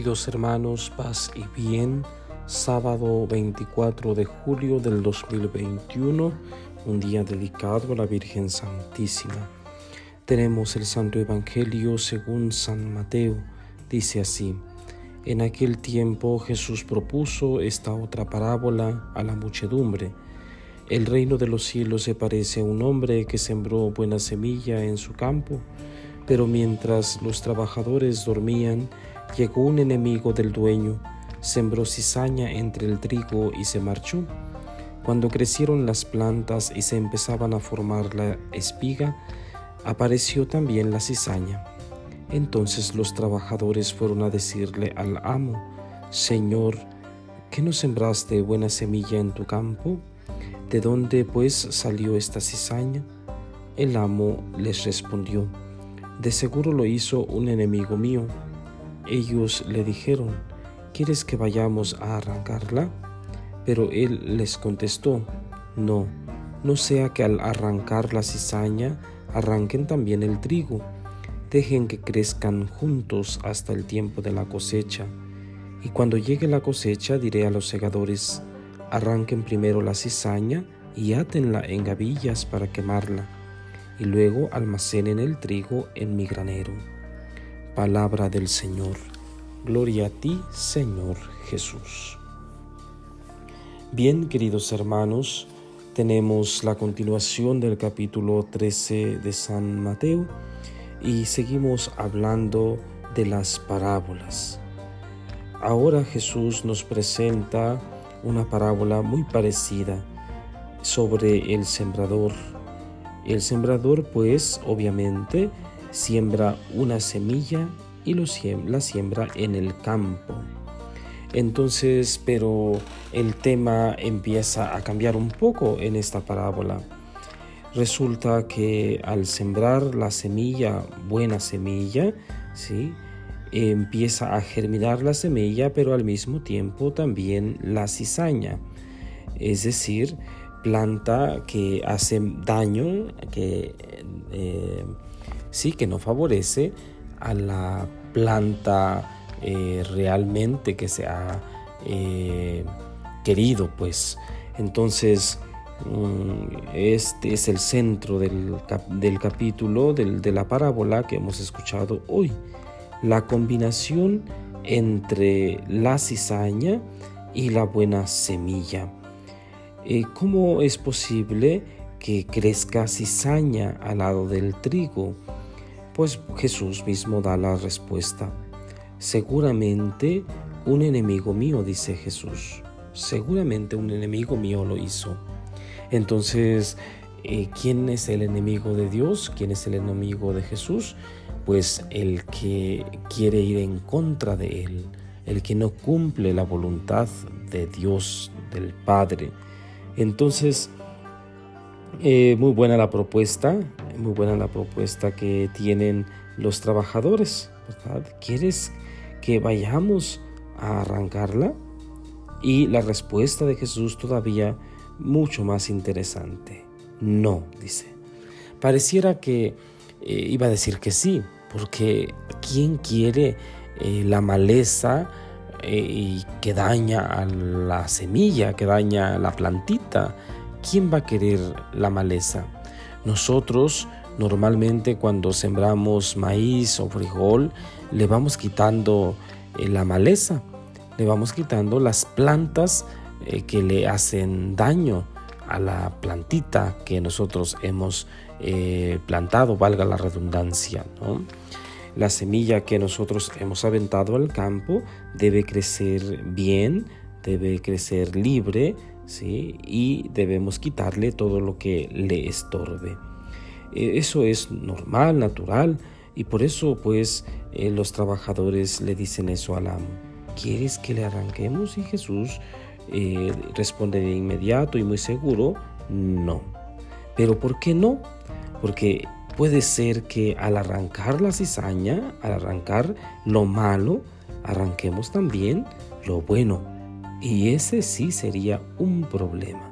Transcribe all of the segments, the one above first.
Queridos hermanos, paz y bien, sábado 24 de julio del 2021, un día dedicado a la Virgen Santísima. Tenemos el Santo Evangelio según San Mateo, dice así. En aquel tiempo Jesús propuso esta otra parábola a la muchedumbre. El reino de los cielos se parece a un hombre que sembró buena semilla en su campo, pero mientras los trabajadores dormían, llegó un enemigo del dueño, sembró cizaña entre el trigo y se marchó. Cuando crecieron las plantas y se empezaban a formar la espiga, apareció también la cizaña. Entonces los trabajadores fueron a decirle al amo, Señor, ¿qué no sembraste buena semilla en tu campo? ¿De dónde pues salió esta cizaña? El amo les respondió, De seguro lo hizo un enemigo mío. Ellos le dijeron, ¿quieres que vayamos a arrancarla? Pero él les contestó, no, no sea que al arrancar la cizaña arranquen también el trigo dejen que crezcan juntos hasta el tiempo de la cosecha. Y cuando llegue la cosecha diré a los segadores, arranquen primero la cizaña y átenla en gavillas para quemarla, y luego almacenen el trigo en mi granero. Palabra del Señor. Gloria a ti, Señor Jesús. Bien, queridos hermanos, tenemos la continuación del capítulo 13 de San Mateo y seguimos hablando de las parábolas. Ahora Jesús nos presenta una parábola muy parecida sobre el sembrador. El sembrador pues obviamente siembra una semilla y lo la siembra en el campo. Entonces, pero el tema empieza a cambiar un poco en esta parábola resulta que al sembrar la semilla, buena semilla, ¿sí? empieza a germinar la semilla, pero al mismo tiempo también la cizaña, es decir, planta que hace daño, que eh, sí, que no favorece a la planta eh, realmente que se ha eh, querido, pues. Entonces, Mm, este es el centro del, capítulo de la parábola que hemos escuchado hoy. La combinación entre la cizaña y la buena semilla. Eh, ¿Cómo es posible que crezca cizaña al lado del trigo? Pues Jesús mismo da la respuesta. Seguramente un enemigo mío, dice Jesús. Seguramente un enemigo mío lo hizo. Entonces, eh, ¿quién es el enemigo de Dios? ¿Quién es el enemigo de Jesús? Pues el que quiere ir en contra de Él, el que no cumple la voluntad de Dios, del Padre. Entonces, eh, muy buena la propuesta, muy buena la propuesta que tienen los trabajadores, ¿Quieres que vayamos a arrancarla? Y la respuesta de Jesús todavía mucho más interesante. No, dice. Pareciera que eh, iba a decir que sí, porque ¿quién quiere eh, la maleza eh, y que daña a la semilla, que daña a la plantita? ¿Quién va a querer la maleza? Nosotros normalmente cuando sembramos maíz o frijol le vamos quitando la maleza, le vamos quitando las plantas eh, que le hacen daño a la plantita que nosotros hemos eh, plantado, valga la redundancia. La semilla que nosotros hemos aventado al campo debe crecer bien, debe crecer libre, ¿sí? y debemos quitarle todo lo que le estorbe. Eh, eso es normal, natural, y por eso pues los trabajadores le dicen eso al amo. ¿Quieres que le arranquemos? Y Jesús eh, responde de inmediato y muy seguro, no. Pero ¿por qué no? Porque puede ser que al arrancar la cizaña, al arrancar lo malo, arranquemos también lo bueno. Y ese sí sería un problema.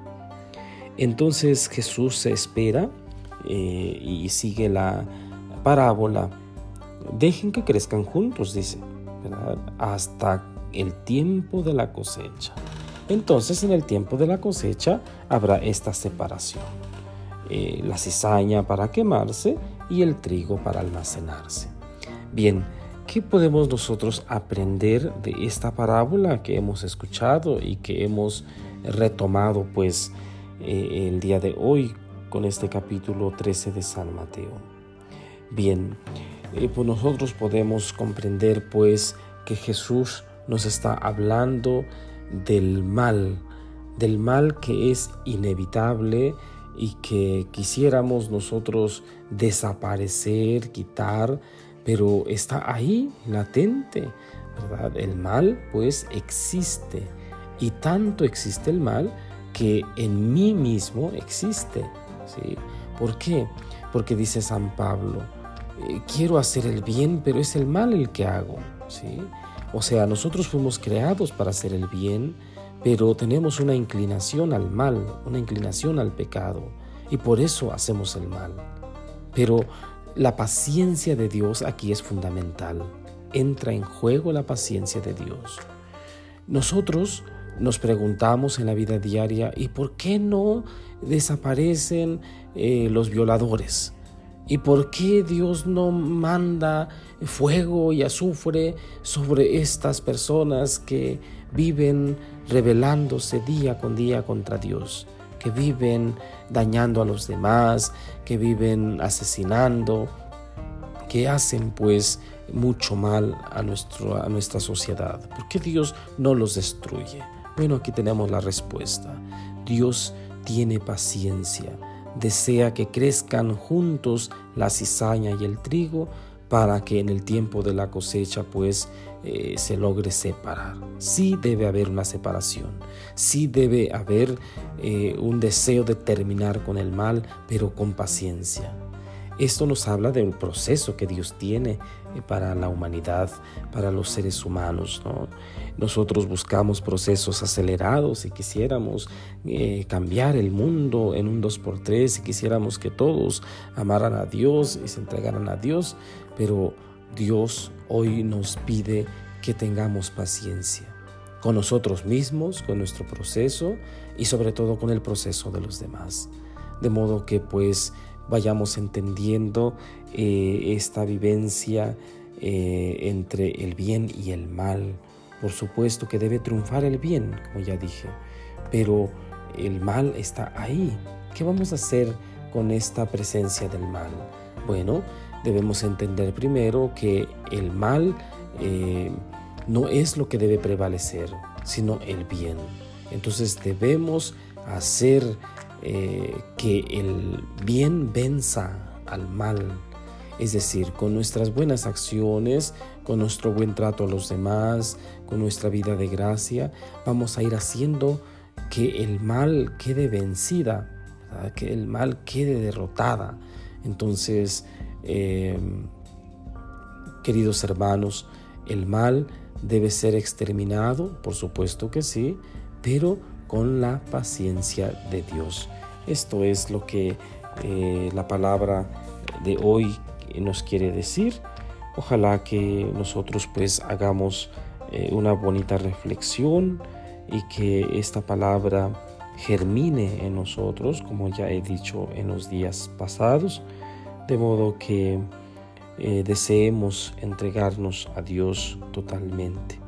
Entonces Jesús se espera eh, y sigue la parábola. Dejen que crezcan juntos, dice. hasta el tiempo de la cosecha. Entonces en el tiempo de la cosecha habrá esta separación. Eh, la cizaña para quemarse y el trigo para almacenarse. Bien, ¿qué podemos nosotros aprender de esta parábola que hemos escuchado y que hemos retomado pues eh, el día de hoy con este capítulo 13 de San Mateo? Bien, eh, pues nosotros podemos comprender pues que Jesús nos está hablando del mal, del mal que es inevitable y que quisiéramos nosotros desaparecer, quitar, pero está ahí, latente, ¿verdad? El mal pues existe y tanto existe el mal que en mí mismo existe, ¿sí? ¿Por qué? Porque dice San Pablo, eh, quiero hacer el bien, pero es el mal el que hago, ¿sí? O sea, nosotros fuimos creados para hacer el bien, pero tenemos una inclinación al mal, una inclinación al pecado, y por eso hacemos el mal. Pero la paciencia de Dios aquí es fundamental. Entra en juego la paciencia de Dios. Nosotros nos preguntamos en la vida diaria, ¿y por qué no desaparecen eh, los violadores? ¿Y por qué Dios no manda fuego y azufre sobre estas personas que viven rebelándose día con día contra Dios? Que viven dañando a los demás, que viven asesinando, que hacen pues mucho mal a, nuestro, a nuestra sociedad. ¿Por qué Dios no los destruye? Bueno, aquí tenemos la respuesta. Dios tiene paciencia desea que crezcan juntos la cizaña y el trigo para que en el tiempo de la cosecha pues eh, se logre separar. Sí debe haber una separación, sí debe haber eh, un deseo de terminar con el mal, pero con paciencia. Esto nos habla del proceso que Dios tiene eh, para la humanidad, para los seres humanos. Nosotros buscamos procesos acelerados y quisiéramos eh, cambiar el mundo en un 2x3 y quisiéramos que todos amaran a Dios y se entregaran a Dios, pero Dios hoy nos pide que tengamos paciencia con nosotros mismos, con nuestro proceso y sobre todo con el proceso de los demás. De modo que pues vayamos entendiendo eh, esta vivencia eh, entre el bien y el mal. Por supuesto que debe triunfar el bien, como ya dije, pero el mal está ahí. ¿Qué vamos a hacer con esta presencia del mal? Bueno, debemos entender primero que el mal eh, no es lo que debe prevalecer, sino el bien. Entonces debemos hacer eh, que el bien venza al mal. Es decir, con nuestras buenas acciones, con nuestro buen trato a los demás, con nuestra vida de gracia, vamos a ir haciendo que el mal quede vencida, que el mal quede derrotada. Entonces, em, queridos hermanos, el mal debe ser exterminado, por supuesto que sí, pero con la paciencia de Dios. Esto es lo que eh, la palabra de hoy nos quiere decir. Ojalá que nosotros pues hagamos eh, una bonita reflexión y que esta palabra germine en nosotros, como ya he dicho en los días pasados, de modo que eh, deseemos entregarnos a Dios totalmente